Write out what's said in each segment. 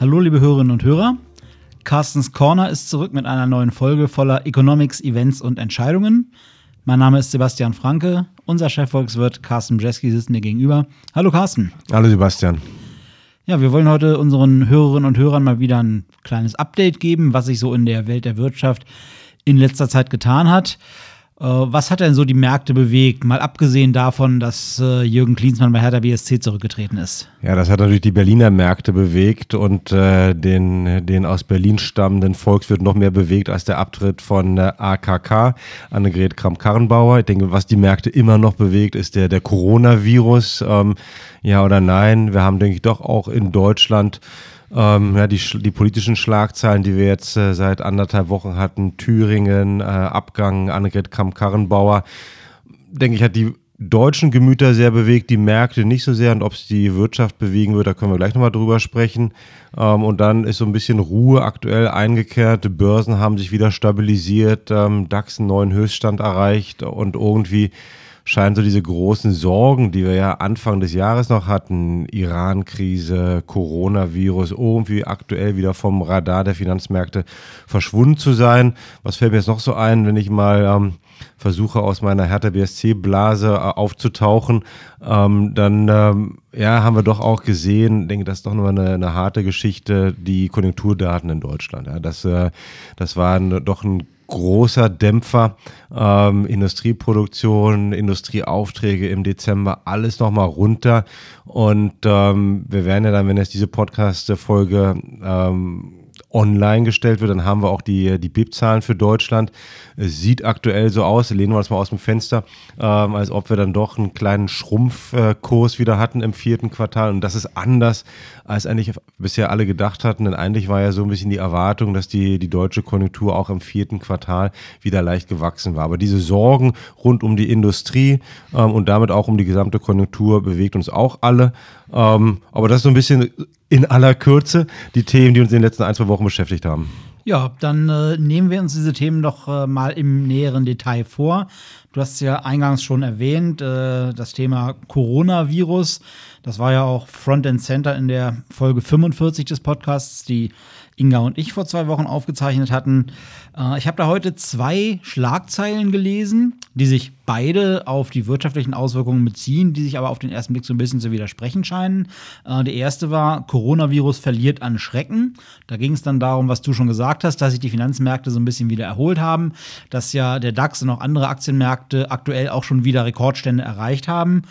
Hallo, liebe Hörerinnen und Hörer. Carstens Corner ist zurück mit einer neuen Folge voller Economics, Events und Entscheidungen. Mein Name ist Sebastian Franke. Unser Chefvolkswirt Carsten Bjeski sitzt mir gegenüber. Hallo Carsten. Hallo Sebastian. Ja, wir wollen heute unseren Hörerinnen und Hörern mal wieder ein kleines Update geben, was sich so in der Welt der Wirtschaft in letzter Zeit getan hat. Äh, was hat denn so die Märkte bewegt, mal abgesehen davon, dass äh, Jürgen Klinsmann bei Hertha BSC zurückgetreten ist? Ja, das hat natürlich die Berliner Märkte bewegt und äh, den, den aus Berlin stammenden Volkswirt noch mehr bewegt als der Abtritt von der AKK, Annegret Kramp-Karrenbauer. Ich denke, was die Märkte immer noch bewegt, ist der, der Coronavirus. Ähm, ja oder nein? Wir haben, denke ich, doch auch in Deutschland ähm, ja, die, die politischen Schlagzeilen, die wir jetzt äh, seit anderthalb Wochen hatten, Thüringen, äh, Abgang Annegret Kamm-Karrenbauer, denke ich, hat die deutschen Gemüter sehr bewegt, die Märkte nicht so sehr. Und ob es die Wirtschaft bewegen wird, da können wir gleich nochmal drüber sprechen. Ähm, und dann ist so ein bisschen Ruhe aktuell eingekehrt, die Börsen haben sich wieder stabilisiert, ähm, DAX einen neuen Höchststand erreicht. Und irgendwie scheinen so diese großen Sorgen, die wir ja Anfang des Jahres noch hatten, Iran-Krise, Coronavirus, irgendwie aktuell wieder vom Radar der Finanzmärkte verschwunden zu sein. Was fällt mir jetzt noch so ein, wenn ich mal ähm, versuche aus meiner Hertha BSC-Blase äh, aufzutauchen, ähm, dann ähm, ja, haben wir doch auch gesehen, denke, das ist doch nochmal eine, eine harte Geschichte, die Konjunkturdaten in Deutschland. Ja, das, äh, das war ein, doch ein großer Dämpfer. Ähm, Industrieproduktion, Industrieaufträge im Dezember, alles nochmal runter. Und ähm, wir werden ja dann, wenn jetzt diese Podcast-Folge ähm, online gestellt wird, dann haben wir auch die, die BIP-Zahlen für Deutschland. Es sieht aktuell so aus, lehnen wir uns mal aus dem Fenster, ähm, als ob wir dann doch einen kleinen Schrumpfkurs wieder hatten im vierten Quartal. Und das ist anders, als eigentlich bisher alle gedacht hatten. Denn eigentlich war ja so ein bisschen die Erwartung, dass die, die deutsche Konjunktur auch im vierten Quartal wieder leicht gewachsen war. Aber diese Sorgen rund um die Industrie ähm, und damit auch um die gesamte Konjunktur bewegt uns auch alle. Ähm, aber das ist so ein bisschen in aller Kürze die Themen, die uns in den letzten ein, zwei Wochen beschäftigt haben. Ja, dann äh, nehmen wir uns diese Themen doch äh, mal im näheren Detail vor. Du hast ja eingangs schon erwähnt, äh, das Thema Coronavirus. Das war ja auch Front and Center in der Folge 45 des Podcasts, die Inga und ich vor zwei Wochen aufgezeichnet hatten. Äh, ich habe da heute zwei Schlagzeilen gelesen, die sich beide auf die wirtschaftlichen Auswirkungen beziehen, die sich aber auf den ersten Blick so ein bisschen zu widersprechen scheinen. Äh, die erste war, Coronavirus verliert an Schrecken. Da ging es dann darum, was du schon gesagt hast, dass sich die Finanzmärkte so ein bisschen wieder erholt haben, dass ja der DAX und auch andere Aktienmärkte aktuell auch schon wieder Rekordstände erreicht haben.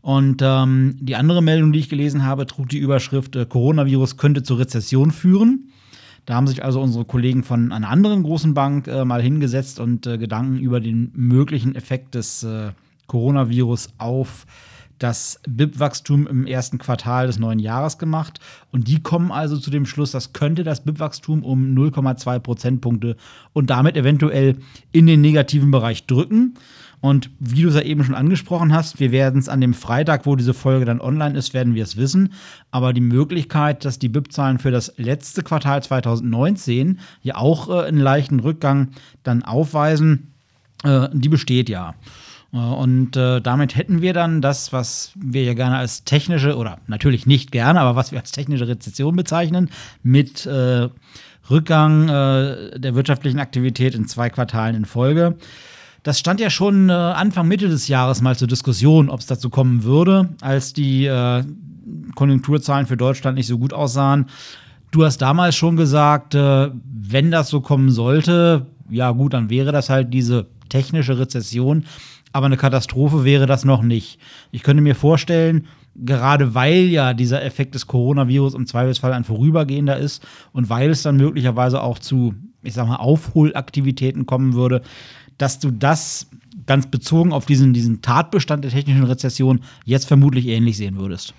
Und ähm, die andere Meldung, die ich gelesen habe, trug die Überschrift, äh, Coronavirus könnte zur Rezession führen. Da haben sich also unsere Kollegen von einer anderen großen Bank äh, mal hingesetzt und äh, Gedanken über den möglichen Effekt des äh, Coronavirus auf das BIP-Wachstum im ersten Quartal des neuen Jahres gemacht. Und die kommen also zu dem Schluss, das könnte das BIP-Wachstum um 0,2 Prozentpunkte und damit eventuell in den negativen Bereich drücken. Und wie du es ja eben schon angesprochen hast, wir werden es an dem Freitag, wo diese Folge dann online ist, werden wir es wissen. Aber die Möglichkeit, dass die BIP-Zahlen für das letzte Quartal 2019 ja auch äh, einen leichten Rückgang dann aufweisen, äh, die besteht ja. Äh, und äh, damit hätten wir dann das, was wir ja gerne als technische, oder natürlich nicht gerne, aber was wir als technische Rezession bezeichnen, mit äh, Rückgang äh, der wirtschaftlichen Aktivität in zwei Quartalen in Folge. Das stand ja schon äh, Anfang, Mitte des Jahres mal zur Diskussion, ob es dazu kommen würde, als die äh, Konjunkturzahlen für Deutschland nicht so gut aussahen. Du hast damals schon gesagt, wenn das so kommen sollte, ja gut, dann wäre das halt diese technische Rezession, aber eine Katastrophe wäre das noch nicht. Ich könnte mir vorstellen, gerade weil ja dieser Effekt des Coronavirus im Zweifelsfall ein vorübergehender ist und weil es dann möglicherweise auch zu, ich sag mal, Aufholaktivitäten kommen würde, dass du das ganz bezogen auf diesen, diesen Tatbestand der technischen Rezession jetzt vermutlich ähnlich sehen würdest.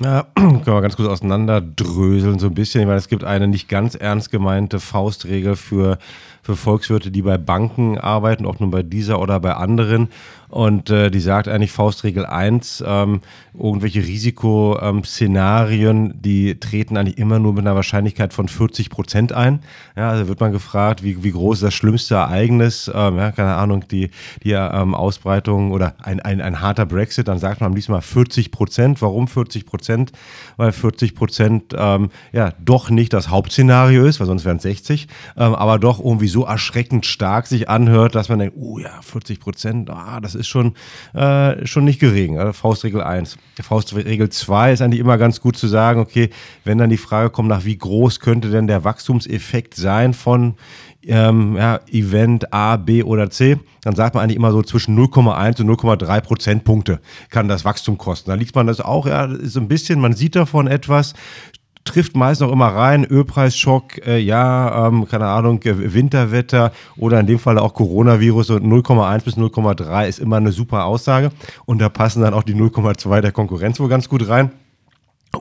Ja, können wir ganz kurz auseinanderdröseln so ein bisschen. Ich meine, es gibt eine nicht ganz ernst gemeinte Faustregel für, für Volkswirte, die bei Banken arbeiten, auch nur bei dieser oder bei anderen. Und äh, die sagt eigentlich Faustregel 1, ähm, irgendwelche Risikoszenarien, die treten eigentlich immer nur mit einer Wahrscheinlichkeit von 40 Prozent ein. Ja, also wird man gefragt, wie, wie groß ist das schlimmste Ereignis, ähm, ja, keine Ahnung, die, die ähm, Ausbreitung oder ein, ein, ein harter Brexit, dann sagt man am liebsten mal 40 Prozent. Warum 40 Prozent? Weil 40 Prozent ähm, ja doch nicht das Hauptszenario ist, weil sonst wären es 60, ähm, aber doch irgendwie so erschreckend stark sich anhört, dass man denkt, oh ja, 40 Prozent, ah, das ist schon, äh, schon nicht gering. Also Faustregel 1. Faustregel 2 ist eigentlich immer ganz gut zu sagen, okay, wenn dann die Frage kommt, nach wie groß könnte denn der Wachstumseffekt sein von ähm, ja, Event A, B oder C, dann sagt man eigentlich immer so zwischen 0,1 und 0,3 Prozentpunkte kann das Wachstum kosten. Da liegt man das auch, ja, so ein bisschen, man sieht davon etwas, trifft meist noch immer rein. Ölpreisschock, äh, ja, ähm, keine Ahnung, Winterwetter oder in dem Fall auch Coronavirus und 0,1 bis 0,3 ist immer eine super Aussage. Und da passen dann auch die 0,2 der Konkurrenz wohl ganz gut rein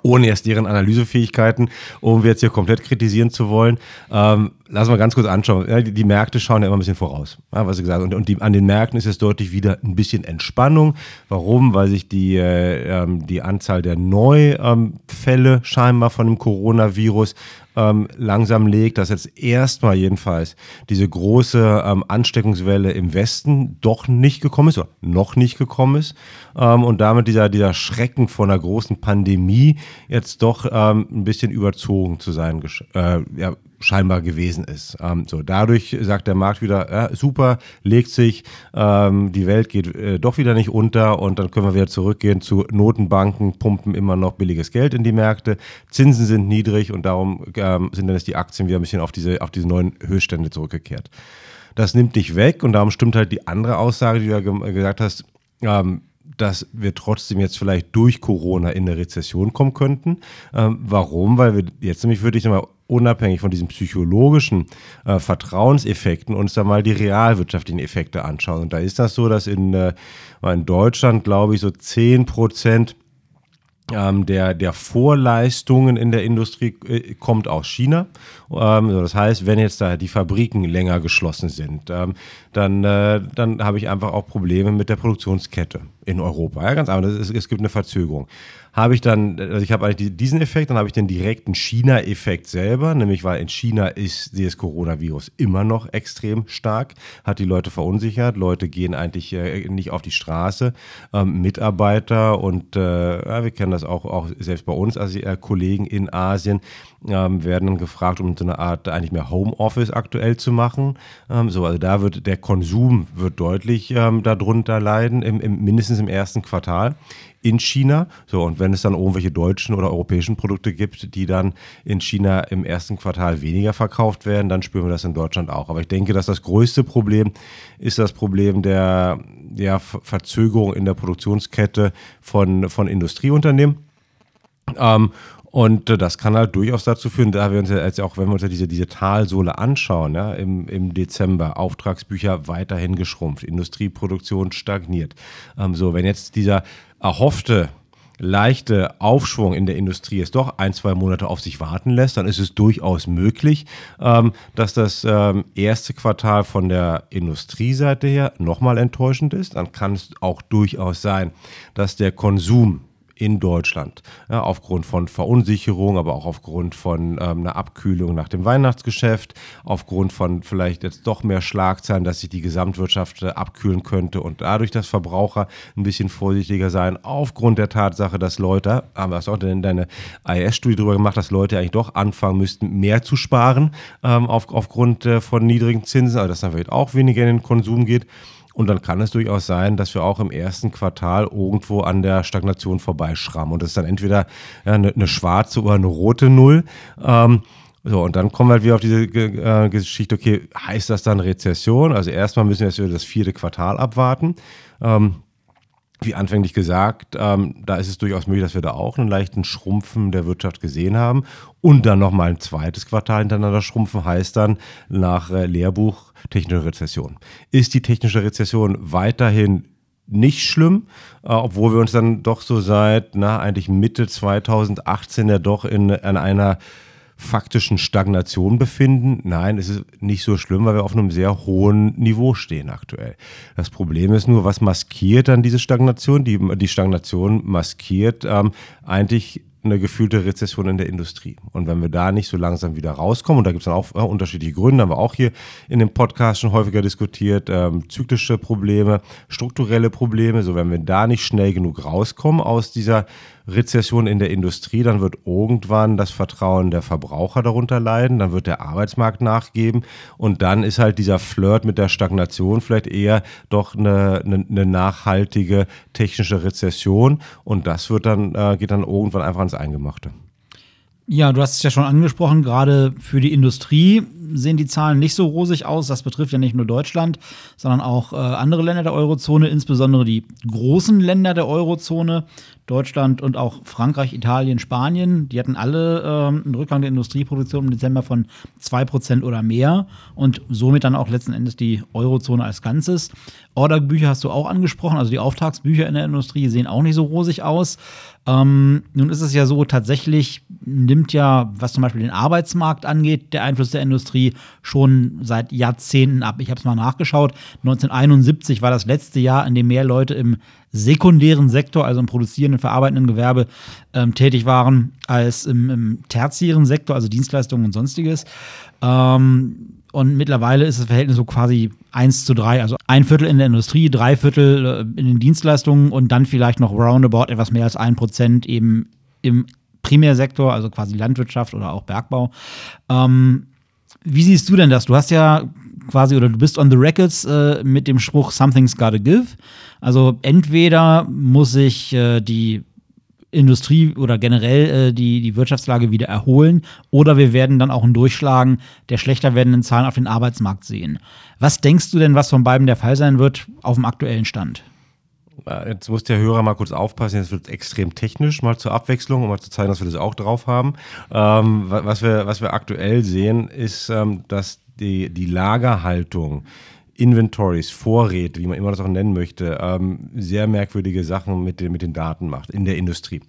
ohne erst deren Analysefähigkeiten, um wir jetzt hier komplett kritisieren zu wollen. Ähm, lass mal ganz kurz anschauen. Ja, die, die, Märkte schauen ja immer ein bisschen voraus, ja, was ich gesagt habe. Und, und die, an den Märkten ist jetzt deutlich wieder ein bisschen Entspannung. Warum? Weil sich die, äh, ähm, die Anzahl der Neufälle scheinbar von dem Coronavirus ähm, langsam legt, dass jetzt erstmal jedenfalls diese große ähm, Ansteckungswelle im Westen doch nicht gekommen ist oder noch nicht gekommen ist ähm, und damit dieser, dieser Schrecken vor einer großen Pandemie jetzt doch ähm, ein bisschen überzogen zu sein äh, ja, scheinbar gewesen ist. Ähm, so, dadurch sagt der Markt wieder, ja, super, legt sich, ähm, die Welt geht äh, doch wieder nicht unter und dann können wir wieder zurückgehen zu Notenbanken, pumpen immer noch billiges Geld in die Märkte, Zinsen sind niedrig und darum ähm, sind dann jetzt die Aktien wieder ein bisschen auf diese, auf diese neuen Höchststände zurückgekehrt. Das nimmt dich weg und darum stimmt halt die andere Aussage, die du ja gesagt hast, ähm, dass wir trotzdem jetzt vielleicht durch Corona in eine Rezession kommen könnten. Ähm, warum? Weil wir jetzt nämlich würde ich mal unabhängig von diesen psychologischen äh, Vertrauenseffekten uns da mal die realwirtschaftlichen Effekte anschauen. Und da ist das so, dass in, äh, in Deutschland, glaube ich, so 10 Prozent ähm, der, der Vorleistungen in der Industrie äh, kommt aus China. Ähm, das heißt, wenn jetzt da die Fabriken länger geschlossen sind, ähm, dann, äh, dann habe ich einfach auch Probleme mit der Produktionskette in Europa. Ja, ganz einfach, ist, es gibt eine Verzögerung habe ich dann, also ich habe eigentlich diesen Effekt, dann habe ich den direkten China-Effekt selber, nämlich weil in China ist dieses Coronavirus immer noch extrem stark, hat die Leute verunsichert, Leute gehen eigentlich äh, nicht auf die Straße, ähm, Mitarbeiter und äh, wir kennen das auch, auch selbst bei uns, also äh, Kollegen in Asien, ähm, werden dann gefragt, um so eine Art eigentlich mehr Homeoffice aktuell zu machen. Ähm, so, also da wird der Konsum wird deutlich ähm, darunter leiden, im, im, mindestens im ersten Quartal in China. So, und wenn es dann irgendwelche deutschen oder europäischen Produkte gibt, die dann in China im ersten Quartal weniger verkauft werden, dann spüren wir das in Deutschland auch. Aber ich denke, dass das größte Problem ist das Problem der, der Verzögerung in der Produktionskette von, von Industrieunternehmen. Ähm, und äh, das kann halt durchaus dazu führen, da wir uns ja jetzt auch, wenn wir uns ja diese, diese Talsohle anschauen, ja, im, im Dezember, Auftragsbücher weiterhin geschrumpft, Industrieproduktion stagniert. Ähm, so, wenn jetzt dieser erhoffte leichte Aufschwung in der Industrie es doch ein, zwei Monate auf sich warten lässt, dann ist es durchaus möglich, ähm, dass das ähm, erste Quartal von der Industrieseite her nochmal enttäuschend ist. Dann kann es auch durchaus sein, dass der Konsum in Deutschland. Ja, aufgrund von Verunsicherung, aber auch aufgrund von ähm, einer Abkühlung nach dem Weihnachtsgeschäft, aufgrund von vielleicht jetzt doch mehr Schlagzeilen, dass sich die Gesamtwirtschaft äh, abkühlen könnte und dadurch, dass Verbraucher ein bisschen vorsichtiger sein, aufgrund der Tatsache, dass Leute, haben wir auch in deine IS-Studie darüber gemacht, dass Leute eigentlich doch anfangen müssten, mehr zu sparen ähm, auf, aufgrund äh, von niedrigen Zinsen, also dass dann vielleicht auch weniger in den Konsum geht. Und dann kann es durchaus sein, dass wir auch im ersten Quartal irgendwo an der Stagnation vorbeischrammen. Und das ist dann entweder ja, eine, eine, schwarze oder eine rote Null. Ähm, so, und dann kommen wir halt wieder auf diese äh, Geschichte, okay, heißt das dann Rezession? Also erstmal müssen wir jetzt wieder das vierte Quartal abwarten. Ähm, wie anfänglich gesagt, ähm, da ist es durchaus möglich, dass wir da auch einen leichten Schrumpfen der Wirtschaft gesehen haben. Und dann nochmal ein zweites Quartal hintereinander schrumpfen, heißt dann nach äh, Lehrbuch technische Rezession. Ist die technische Rezession weiterhin nicht schlimm, äh, obwohl wir uns dann doch so seit, na, eigentlich Mitte 2018 ja doch in, in einer faktischen Stagnation befinden. Nein, es ist nicht so schlimm, weil wir auf einem sehr hohen Niveau stehen aktuell. Das Problem ist nur, was maskiert dann diese Stagnation? Die, die Stagnation maskiert ähm, eigentlich eine gefühlte Rezession in der Industrie. Und wenn wir da nicht so langsam wieder rauskommen, und da gibt es dann auch äh, unterschiedliche Gründe, haben wir auch hier in dem Podcast schon häufiger diskutiert, ähm, zyklische Probleme, strukturelle Probleme, so wenn wir da nicht schnell genug rauskommen aus dieser Rezession in der Industrie, dann wird irgendwann das Vertrauen der Verbraucher darunter leiden, dann wird der Arbeitsmarkt nachgeben und dann ist halt dieser Flirt mit der Stagnation vielleicht eher doch eine, eine, eine nachhaltige technische Rezession und das wird dann, äh, geht dann irgendwann einfach ans Eingemachte. Ja, du hast es ja schon angesprochen, gerade für die Industrie sehen die Zahlen nicht so rosig aus. Das betrifft ja nicht nur Deutschland, sondern auch äh, andere Länder der Eurozone, insbesondere die großen Länder der Eurozone, Deutschland und auch Frankreich, Italien, Spanien. Die hatten alle ähm, einen Rückgang der Industrieproduktion im Dezember von 2% oder mehr und somit dann auch letzten Endes die Eurozone als Ganzes. Orderbücher hast du auch angesprochen, also die Auftragsbücher in der Industrie sehen auch nicht so rosig aus. Ähm, nun ist es ja so, tatsächlich nimmt ja, was zum Beispiel den Arbeitsmarkt angeht, der Einfluss der Industrie schon seit Jahrzehnten ab. Ich habe es mal nachgeschaut. 1971 war das letzte Jahr, in dem mehr Leute im sekundären Sektor, also im produzierenden, verarbeitenden Gewerbe, ähm, tätig waren, als im, im tertiären Sektor, also Dienstleistungen und sonstiges. Ähm, und mittlerweile ist das Verhältnis so quasi 1 zu 3. Also ein Viertel in der Industrie, drei Viertel äh, in den Dienstleistungen und dann vielleicht noch roundabout etwas mehr als ein Prozent eben im Primärsektor, also quasi Landwirtschaft oder auch Bergbau. Ähm, wie siehst du denn das? Du hast ja quasi oder du bist on the records äh, mit dem Spruch Something's gotta give. Also entweder muss sich äh, die Industrie oder generell äh, die, die Wirtschaftslage wieder erholen oder wir werden dann auch ein Durchschlagen der schlechter werdenden Zahlen auf den Arbeitsmarkt sehen. Was denkst du denn, was von beiden der Fall sein wird auf dem aktuellen Stand? Jetzt muss der Hörer mal kurz aufpassen, jetzt wird extrem technisch, mal zur Abwechslung, um mal zu zeigen, dass wir das auch drauf haben. Ähm, was, wir, was wir aktuell sehen, ist, ähm, dass die, die Lagerhaltung Inventories, Vorräte, wie man immer das auch nennen möchte, ähm, sehr merkwürdige Sachen mit den, mit den Daten macht in der Industrie.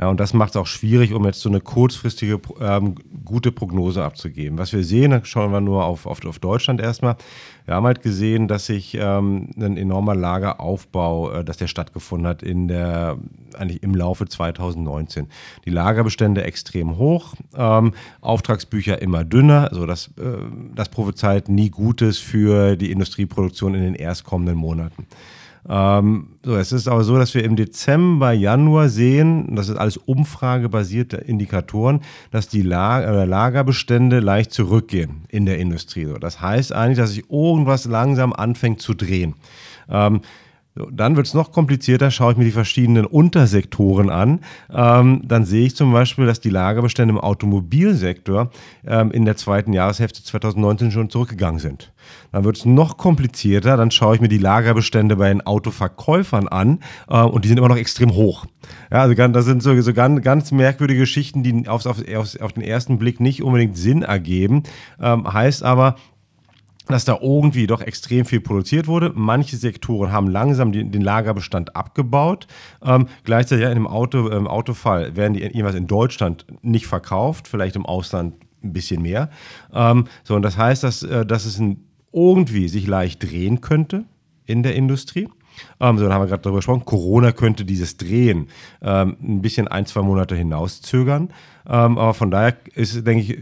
Ja, und das macht es auch schwierig, um jetzt so eine kurzfristige ähm, gute Prognose abzugeben. Was wir sehen, da schauen wir nur auf, auf, auf Deutschland erstmal. Wir haben halt gesehen, dass sich ähm, ein enormer Lageraufbau, äh, dass der stattgefunden hat in der, eigentlich im Laufe 2019. Die Lagerbestände extrem hoch, ähm, Auftragsbücher immer dünner. Also das, äh, das prophezeit nie Gutes für die Industrieproduktion in den erstkommenden Monaten. Ähm, so, es ist aber so, dass wir im Dezember, Januar sehen, das ist alles umfragebasierte Indikatoren, dass die Lager, äh, Lagerbestände leicht zurückgehen in der Industrie. So, das heißt eigentlich, dass sich irgendwas langsam anfängt zu drehen. Ähm, dann wird es noch komplizierter, schaue ich mir die verschiedenen Untersektoren an. Ähm, dann sehe ich zum Beispiel, dass die Lagerbestände im Automobilsektor ähm, in der zweiten Jahreshälfte 2019 schon zurückgegangen sind. Dann wird es noch komplizierter, dann schaue ich mir die Lagerbestände bei den Autoverkäufern an äh, und die sind immer noch extrem hoch. Ja, also das sind so, so ganz, ganz merkwürdige Geschichten, die auf, auf, auf, den ersten Blick nicht unbedingt Sinn ergeben. Ähm, heißt aber, dass da irgendwie doch extrem viel produziert wurde. Manche Sektoren haben langsam den, den Lagerbestand abgebaut. Ähm, gleichzeitig ja, in dem Auto, ähm, Autofall werden die jeweils in Deutschland nicht verkauft, vielleicht im Ausland ein bisschen mehr. Ähm, so, und das heißt, dass, äh, dass es ein, irgendwie sich leicht drehen könnte in der Industrie. Ähm, so, dann haben wir gerade darüber gesprochen. Corona könnte dieses Drehen ähm, ein bisschen ein, zwei Monate hinauszögern. Ähm, aber von daher ist, denke ich,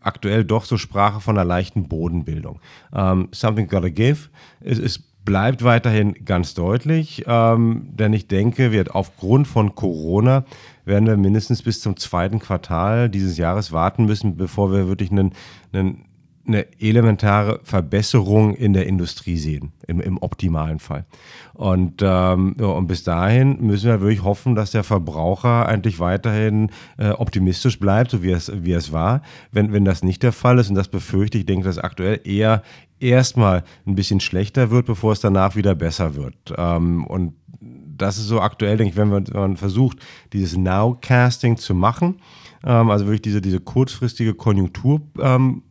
aktuell doch so Sprache von einer leichten Bodenbildung. Um, ähm, something gotta give. Es, es bleibt weiterhin ganz deutlich, ähm, denn ich denke, wird aufgrund von Corona werden wir mindestens bis zum zweiten Quartal dieses Jahres warten müssen, bevor wir wirklich einen, einen eine elementare Verbesserung in der Industrie sehen, im, im optimalen Fall. Und, ähm, und bis dahin müssen wir wirklich hoffen, dass der Verbraucher eigentlich weiterhin äh, optimistisch bleibt, so wie es, wie es war. Wenn, wenn das nicht der Fall ist, und das befürchte ich, denke, dass aktuell eher erstmal ein bisschen schlechter wird, bevor es danach wieder besser wird. Ähm, und das ist so aktuell, denke ich, wenn man, wenn man versucht, dieses Nowcasting zu machen, ähm, also wirklich diese, diese kurzfristige Konjunktur ähm,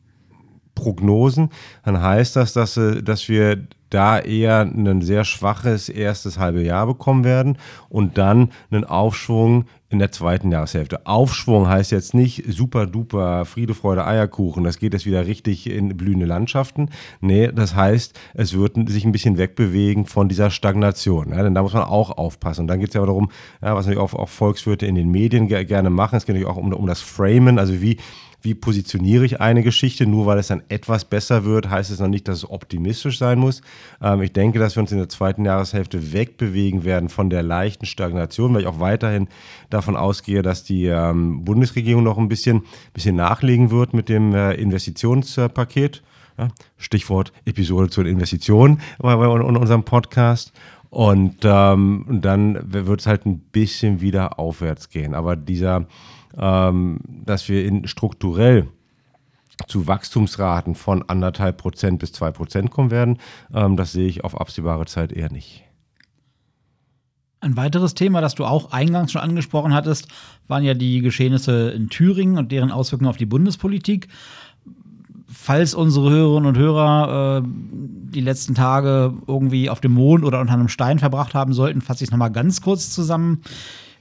Prognosen, dann heißt das, dass, äh, dass wir da eher ein sehr schwaches erstes halbe Jahr bekommen werden und dann einen Aufschwung in der zweiten Jahreshälfte. Aufschwung heißt jetzt nicht super duper Friede, Freude, Eierkuchen. Das geht jetzt wieder richtig in blühende Landschaften. Nee, das heißt, es wird sich ein bisschen wegbewegen von dieser Stagnation. Ja, denn da muss man auch aufpassen. Und dann geht es ja darum, ja, was natürlich auch, auch Volkswirte in den Medien gerne machen. Es geht natürlich auch um, um das Framen, also wie wie positioniere ich eine Geschichte. Nur weil es dann etwas besser wird, heißt es noch nicht, dass es optimistisch sein muss. Ähm, ich denke, dass wir uns in der zweiten Jahreshälfte wegbewegen werden von der leichten Stagnation, weil ich auch weiterhin davon ausgehe, dass die ähm, Bundesregierung noch ein bisschen, bisschen nachlegen wird mit dem äh, Investitionspaket. Ja, Stichwort Episode zu den Investitionen bei, bei unserem Podcast. Und ähm, dann wird es halt ein bisschen wieder aufwärts gehen. Aber dieser ähm, dass wir in strukturell zu Wachstumsraten von anderthalb Prozent bis zwei Prozent kommen werden, ähm, das sehe ich auf absehbare Zeit eher nicht. Ein weiteres Thema, das du auch eingangs schon angesprochen hattest, waren ja die Geschehnisse in Thüringen und deren Auswirkungen auf die Bundespolitik. Falls unsere Hörerinnen und Hörer äh, die letzten Tage irgendwie auf dem Mond oder unter einem Stein verbracht haben sollten, fasse ich es nochmal ganz kurz zusammen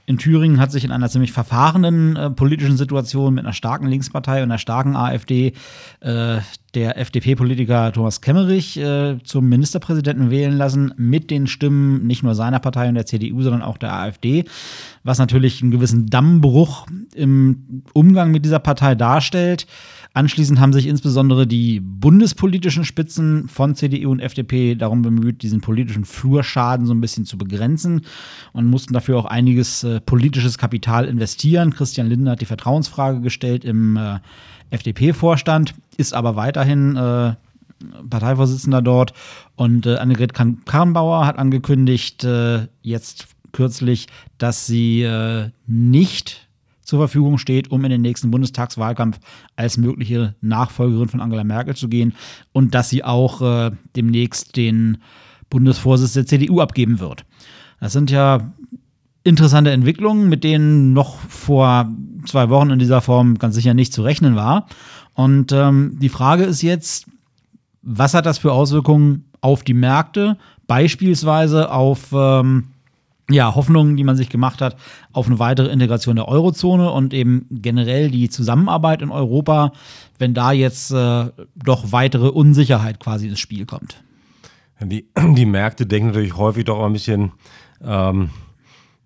in Thüringen hat sich in einer ziemlich verfahrenen äh, politischen Situation mit einer starken Linkspartei und einer starken AfD äh, der FDP-Politiker Thomas Kemmerich äh, zum Ministerpräsidenten wählen lassen, mit den Stimmen nicht nur seiner Partei und der CDU, sondern auch der AfD, was natürlich einen gewissen Dammbruch im Umgang mit dieser Partei darstellt. Anschließend haben sich insbesondere die bundespolitischen Spitzen von CDU und FDP darum bemüht, diesen politischen Flurschaden so ein bisschen zu begrenzen und mussten dafür auch einiges äh, politisches Kapital investieren. Christian Lindner hat die Vertrauensfrage gestellt im äh, FDP-Vorstand, ist aber weiterhin äh, Parteivorsitzender dort. Und äh, Annegret Karrenbauer hat angekündigt, äh, jetzt kürzlich, dass sie äh, nicht zur Verfügung steht, um in den nächsten Bundestagswahlkampf als mögliche Nachfolgerin von Angela Merkel zu gehen und dass sie auch äh, demnächst den Bundesvorsitz der CDU abgeben wird. Das sind ja interessante Entwicklungen, mit denen noch vor zwei Wochen in dieser Form ganz sicher nicht zu rechnen war. Und ähm, die Frage ist jetzt, was hat das für Auswirkungen auf die Märkte, beispielsweise auf ähm, ja, Hoffnungen, die man sich gemacht hat auf eine weitere Integration der Eurozone und eben generell die Zusammenarbeit in Europa, wenn da jetzt äh, doch weitere Unsicherheit quasi ins Spiel kommt. Die, die Märkte denken natürlich häufig doch ein bisschen, ähm,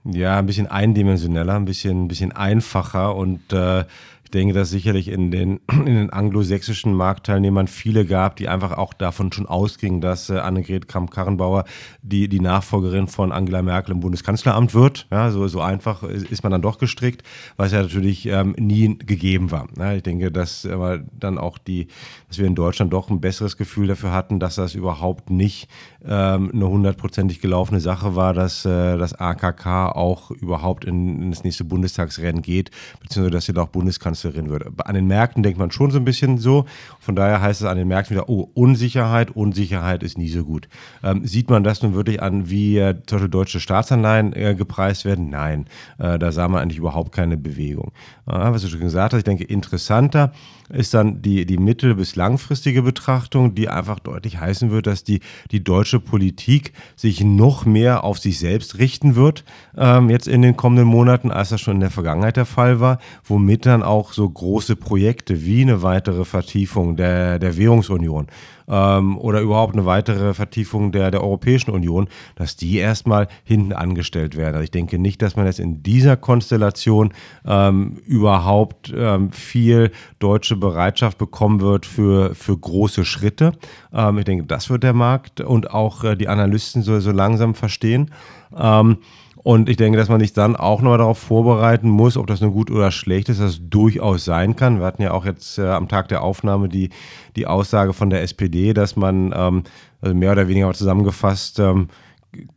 ja, ein bisschen eindimensioneller, ein bisschen, ein bisschen einfacher und äh, denke, dass sicherlich in den, in den anglosächsischen Marktteilnehmern viele gab, die einfach auch davon schon ausgingen, dass äh, Annegret Kramp-Karrenbauer die, die Nachfolgerin von Angela Merkel im Bundeskanzleramt wird. Ja, so, so einfach ist, man dann doch gestrickt, was ja natürlich ähm, nie gegeben war. Ja, ich denke, dass aber dann auch die, dass wir in Deutschland doch ein besseres Gefühl dafür hatten, dass das überhaupt nicht ähm, eine hundertprozentig gelaufene Sache war, dass äh, das AKK auch überhaupt in, in das nächste Bundestagsrennen geht, beziehungsweise dass sie da auch Bundeskanzlerin Kanzlerin wird. An den Märkten denkt man schon so ein bisschen so. Von daher heißt es an den Märkten wieder, oh, Unsicherheit, Unsicherheit ist nie so gut. Ähm, sieht man das nun wirklich an, wie äh, zum Beispiel deutsche Staatsanleihen äh, gepreist werden? Nein, äh, da sah man eigentlich überhaupt keine Bewegung. Äh, was du schon gesagt hast, ich denke, interessanter ist dann die, die mittel- bis langfristige Betrachtung, die einfach deutlich heißen wird, dass die, die deutsche Politik sich noch mehr auf sich selbst richten wird, ähm, jetzt in den kommenden Monaten, als das schon in der Vergangenheit der Fall war, womit dann auch so große Projekte wie eine weitere Vertiefung der, der Währungsunion ähm, oder überhaupt eine weitere Vertiefung der, der Europäischen Union, dass die erstmal hinten angestellt werden. Also ich denke nicht, dass man jetzt in dieser Konstellation ähm, überhaupt ähm, viel deutsche Bereitschaft bekommen wird für, für große Schritte. Ähm, ich denke, das wird der Markt und auch äh, die Analysten so, so langsam verstehen. Ähm, und ich denke, dass man sich dann auch nochmal darauf vorbereiten muss, ob das nun gut oder schlecht ist, dass es durchaus sein kann. Wir hatten ja auch jetzt äh, am Tag der Aufnahme die, die Aussage von der SPD, dass man ähm, also mehr oder weniger zusammengefasst ähm,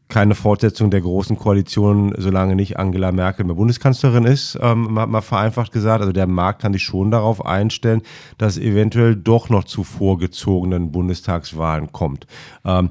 keine Fortsetzung der großen Koalition, solange nicht Angela Merkel mehr Bundeskanzlerin ist, ähm, mal, vereinfacht gesagt. Also der Markt kann sich schon darauf einstellen, dass eventuell doch noch zu vorgezogenen Bundestagswahlen kommt. Ähm,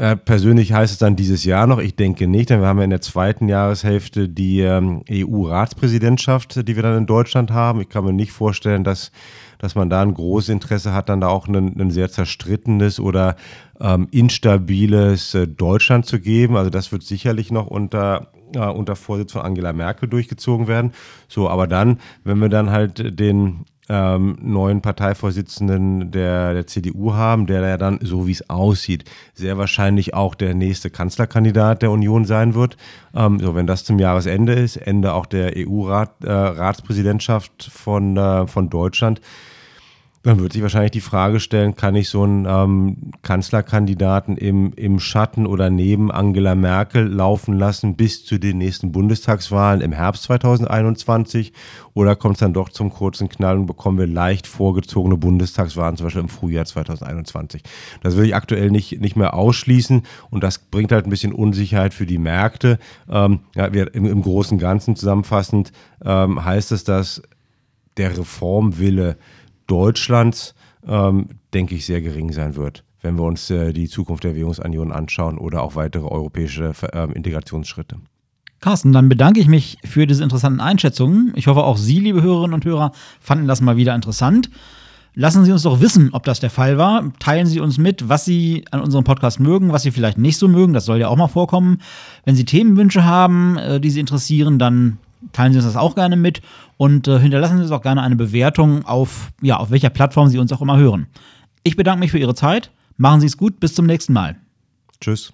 äh, persönlich heißt es dann dieses Jahr noch, ich denke nicht, denn wir haben ja in der zweiten Jahreshälfte die ähm, EU-Ratspräsidentschaft, die wir dann in Deutschland haben. Ich kann mir nicht vorstellen, dass, dass man da ein großes Interesse hat, dann da auch ein, sehr zerstrittenes oder ähm, instabiles äh, Deutschland zu geben. Also das wird sicherlich noch unter äh, unter Vorsitz von Angela Merkel durchgezogen werden. So, aber dann, wenn wir dann halt den ähm, neuen Parteivorsitzenden der, der CDU haben, der ja dann, so wie es aussieht, sehr wahrscheinlich auch der nächste Kanzlerkandidat der Union sein wird. Ähm, so, wenn das zum Jahresende ist, Ende auch der EU-Ratspräsidentschaft -Rat, äh, von, äh, von Deutschland, dann wird sich wahrscheinlich die Frage stellen, kann ich so einen ähm, Kanzlerkandidaten im, im Schatten oder neben Angela Merkel laufen lassen bis zu den nächsten Bundestagswahlen im Herbst 2021? Oder kommt es dann doch zum kurzen Knall und bekommen wir leicht vorgezogene Bundestagswahlen, zum Beispiel im Frühjahr 2021? Das will ich aktuell nicht, nicht mehr ausschließen und das bringt halt ein bisschen Unsicherheit für die Märkte. Ähm, ja, wir, im, im Großen und Ganzen zusammenfassend ähm, heißt es, dass der Reformwille Deutschlands, ähm, denke ich, sehr gering sein wird, wenn wir uns äh, die Zukunft der Währungsunion anschauen oder auch weitere europäische äh, Integrationsschritte. Carsten, dann bedanke ich mich für diese interessanten Einschätzungen. Ich hoffe, auch Sie, liebe Hörerinnen und Hörer, fanden das mal wieder interessant. Lassen Sie uns doch wissen, ob das der Fall war. Teilen Sie uns mit, was Sie an unserem Podcast mögen, was Sie vielleicht nicht so mögen. Das soll ja auch mal vorkommen. Wenn Sie Themenwünsche haben, äh, die Sie interessieren, dann teilen Sie uns das auch gerne mit und äh, hinterlassen Sie uns auch gerne eine Bewertung auf, ja, auf welcher Plattform Sie uns auch immer hören. Ich bedanke mich für Ihre Zeit. Machen Sie es gut. Bis zum nächsten Mal. Tschüss.